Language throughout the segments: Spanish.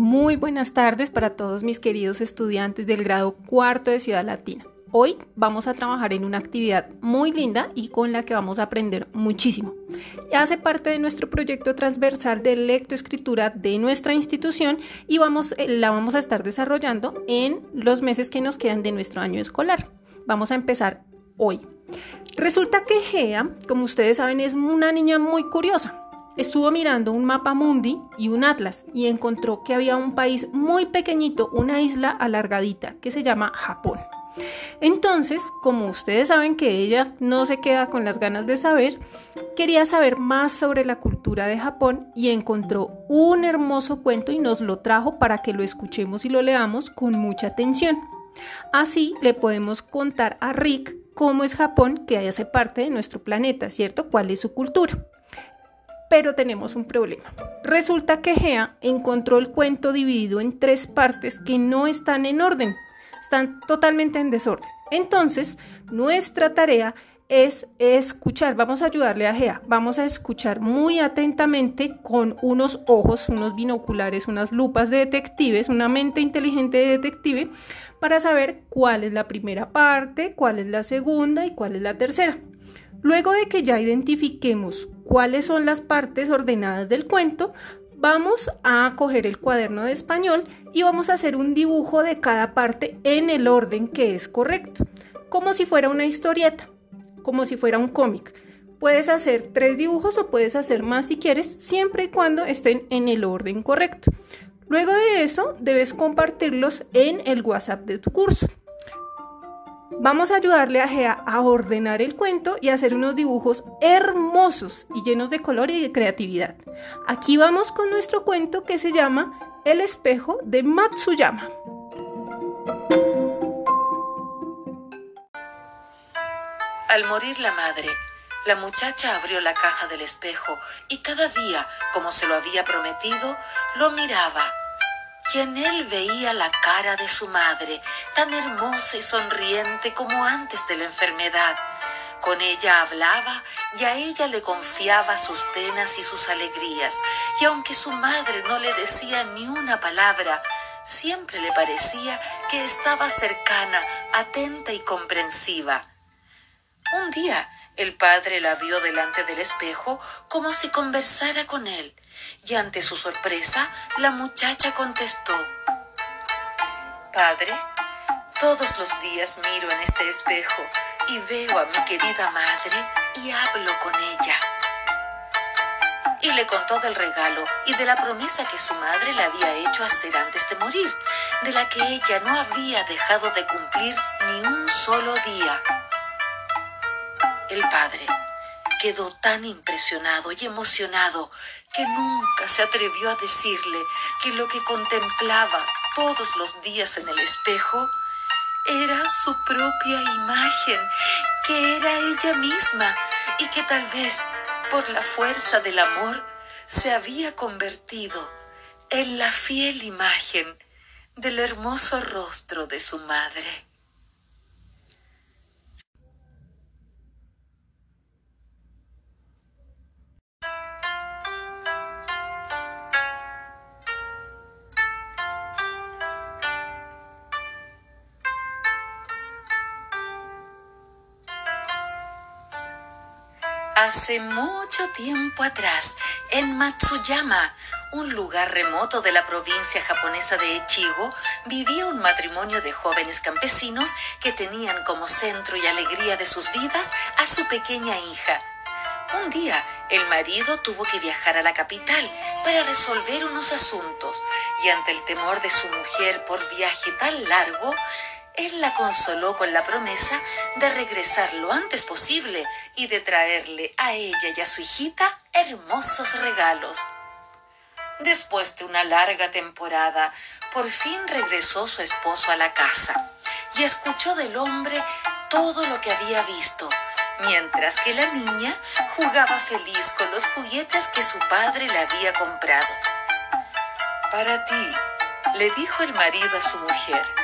Muy buenas tardes para todos mis queridos estudiantes del grado cuarto de Ciudad Latina. Hoy vamos a trabajar en una actividad muy linda y con la que vamos a aprender muchísimo. Hace parte de nuestro proyecto transversal de lectoescritura de nuestra institución y vamos, eh, la vamos a estar desarrollando en los meses que nos quedan de nuestro año escolar. Vamos a empezar hoy. Resulta que Gea, como ustedes saben, es una niña muy curiosa. Estuvo mirando un mapa mundi y un atlas y encontró que había un país muy pequeñito, una isla alargadita, que se llama Japón. Entonces, como ustedes saben que ella no se queda con las ganas de saber, quería saber más sobre la cultura de Japón y encontró un hermoso cuento y nos lo trajo para que lo escuchemos y lo leamos con mucha atención. Así le podemos contar a Rick cómo es Japón, que hace parte de nuestro planeta, ¿cierto? ¿Cuál es su cultura? Pero tenemos un problema. Resulta que Gea encontró el cuento dividido en tres partes que no están en orden están totalmente en desorden. Entonces, nuestra tarea es escuchar, vamos a ayudarle a Gea, vamos a escuchar muy atentamente con unos ojos, unos binoculares, unas lupas de detectives, una mente inteligente de detective, para saber cuál es la primera parte, cuál es la segunda y cuál es la tercera. Luego de que ya identifiquemos cuáles son las partes ordenadas del cuento, vamos a coger el cuaderno de español y vamos a hacer un dibujo de cada parte en el orden que es correcto, como si fuera una historieta, como si fuera un cómic. Puedes hacer tres dibujos o puedes hacer más si quieres, siempre y cuando estén en el orden correcto. Luego de eso, debes compartirlos en el WhatsApp de tu curso. Vamos a ayudarle a Gea a ordenar el cuento y a hacer unos dibujos hermosos y llenos de color y de creatividad. Aquí vamos con nuestro cuento que se llama El espejo de Matsuyama. Al morir la madre, la muchacha abrió la caja del espejo y cada día, como se lo había prometido, lo miraba y en él veía la cara de su madre, tan hermosa y sonriente como antes de la enfermedad. Con ella hablaba y a ella le confiaba sus penas y sus alegrías, y aunque su madre no le decía ni una palabra, siempre le parecía que estaba cercana, atenta y comprensiva. Un día el padre la vio delante del espejo como si conversara con él, y ante su sorpresa, la muchacha contestó, Padre, todos los días miro en este espejo y veo a mi querida madre y hablo con ella. Y le contó del regalo y de la promesa que su madre le había hecho hacer antes de morir, de la que ella no había dejado de cumplir ni un solo día. El padre quedó tan impresionado y emocionado que nunca se atrevió a decirle que lo que contemplaba todos los días en el espejo era su propia imagen, que era ella misma y que tal vez por la fuerza del amor se había convertido en la fiel imagen del hermoso rostro de su madre. Hace mucho tiempo atrás, en Matsuyama, un lugar remoto de la provincia japonesa de Echigo, vivía un matrimonio de jóvenes campesinos que tenían como centro y alegría de sus vidas a su pequeña hija. Un día, el marido tuvo que viajar a la capital para resolver unos asuntos y ante el temor de su mujer por viaje tan largo, él la consoló con la promesa de regresar lo antes posible y de traerle a ella y a su hijita hermosos regalos. Después de una larga temporada, por fin regresó su esposo a la casa y escuchó del hombre todo lo que había visto, mientras que la niña jugaba feliz con los juguetes que su padre le había comprado. Para ti, le dijo el marido a su mujer,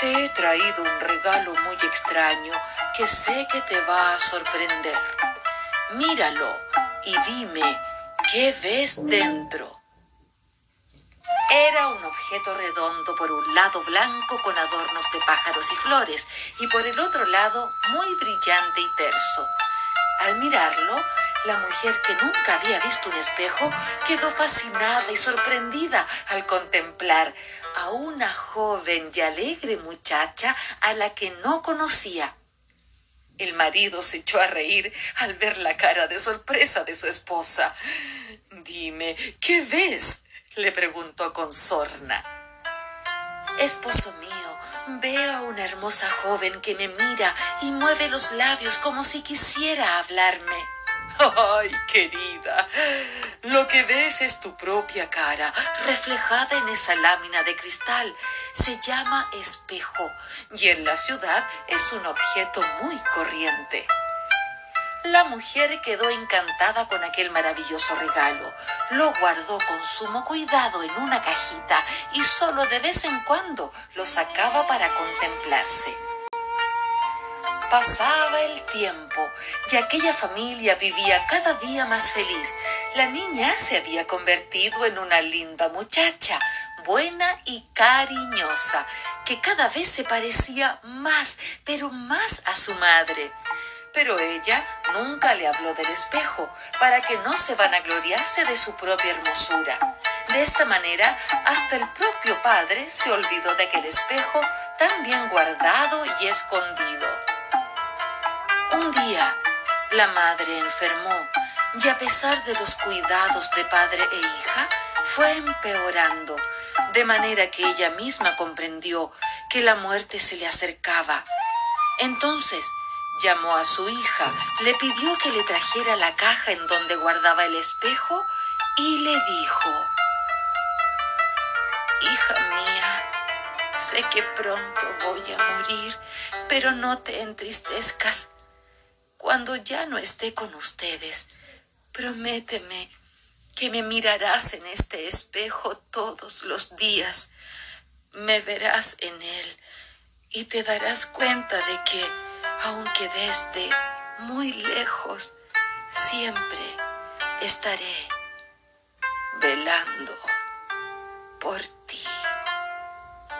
te he traído un regalo muy extraño que sé que te va a sorprender. Míralo y dime qué ves dentro. Era un objeto redondo por un lado blanco con adornos de pájaros y flores y por el otro lado muy brillante y terso. Al mirarlo, la mujer que nunca había visto un espejo quedó fascinada y sorprendida al contemplar a una joven y alegre muchacha a la que no conocía. El marido se echó a reír al ver la cara de sorpresa de su esposa. Dime, ¿qué ves? le preguntó con sorna. Esposo mío, veo a una hermosa joven que me mira y mueve los labios como si quisiera hablarme. Ay, querida, lo que ves es tu propia cara, reflejada en esa lámina de cristal. Se llama espejo y en la ciudad es un objeto muy corriente. La mujer quedó encantada con aquel maravilloso regalo. Lo guardó con sumo cuidado en una cajita y solo de vez en cuando lo sacaba para contemplarse. Pasaba el tiempo y aquella familia vivía cada día más feliz. La niña se había convertido en una linda muchacha, buena y cariñosa, que cada vez se parecía más, pero más a su madre. Pero ella nunca le habló del espejo, para que no se vanagloriase de su propia hermosura. De esta manera, hasta el propio padre se olvidó de aquel espejo tan bien guardado y escondido. Un día, la madre enfermó y a pesar de los cuidados de padre e hija, fue empeorando, de manera que ella misma comprendió que la muerte se le acercaba. Entonces llamó a su hija, le pidió que le trajera la caja en donde guardaba el espejo y le dijo, Hija mía, sé que pronto voy a morir, pero no te entristezcas cuando ya no esté con ustedes, prométeme que me mirarás en este espejo todos los días, me verás en él y te darás cuenta de que, aunque desde muy lejos, siempre estaré velando por ti.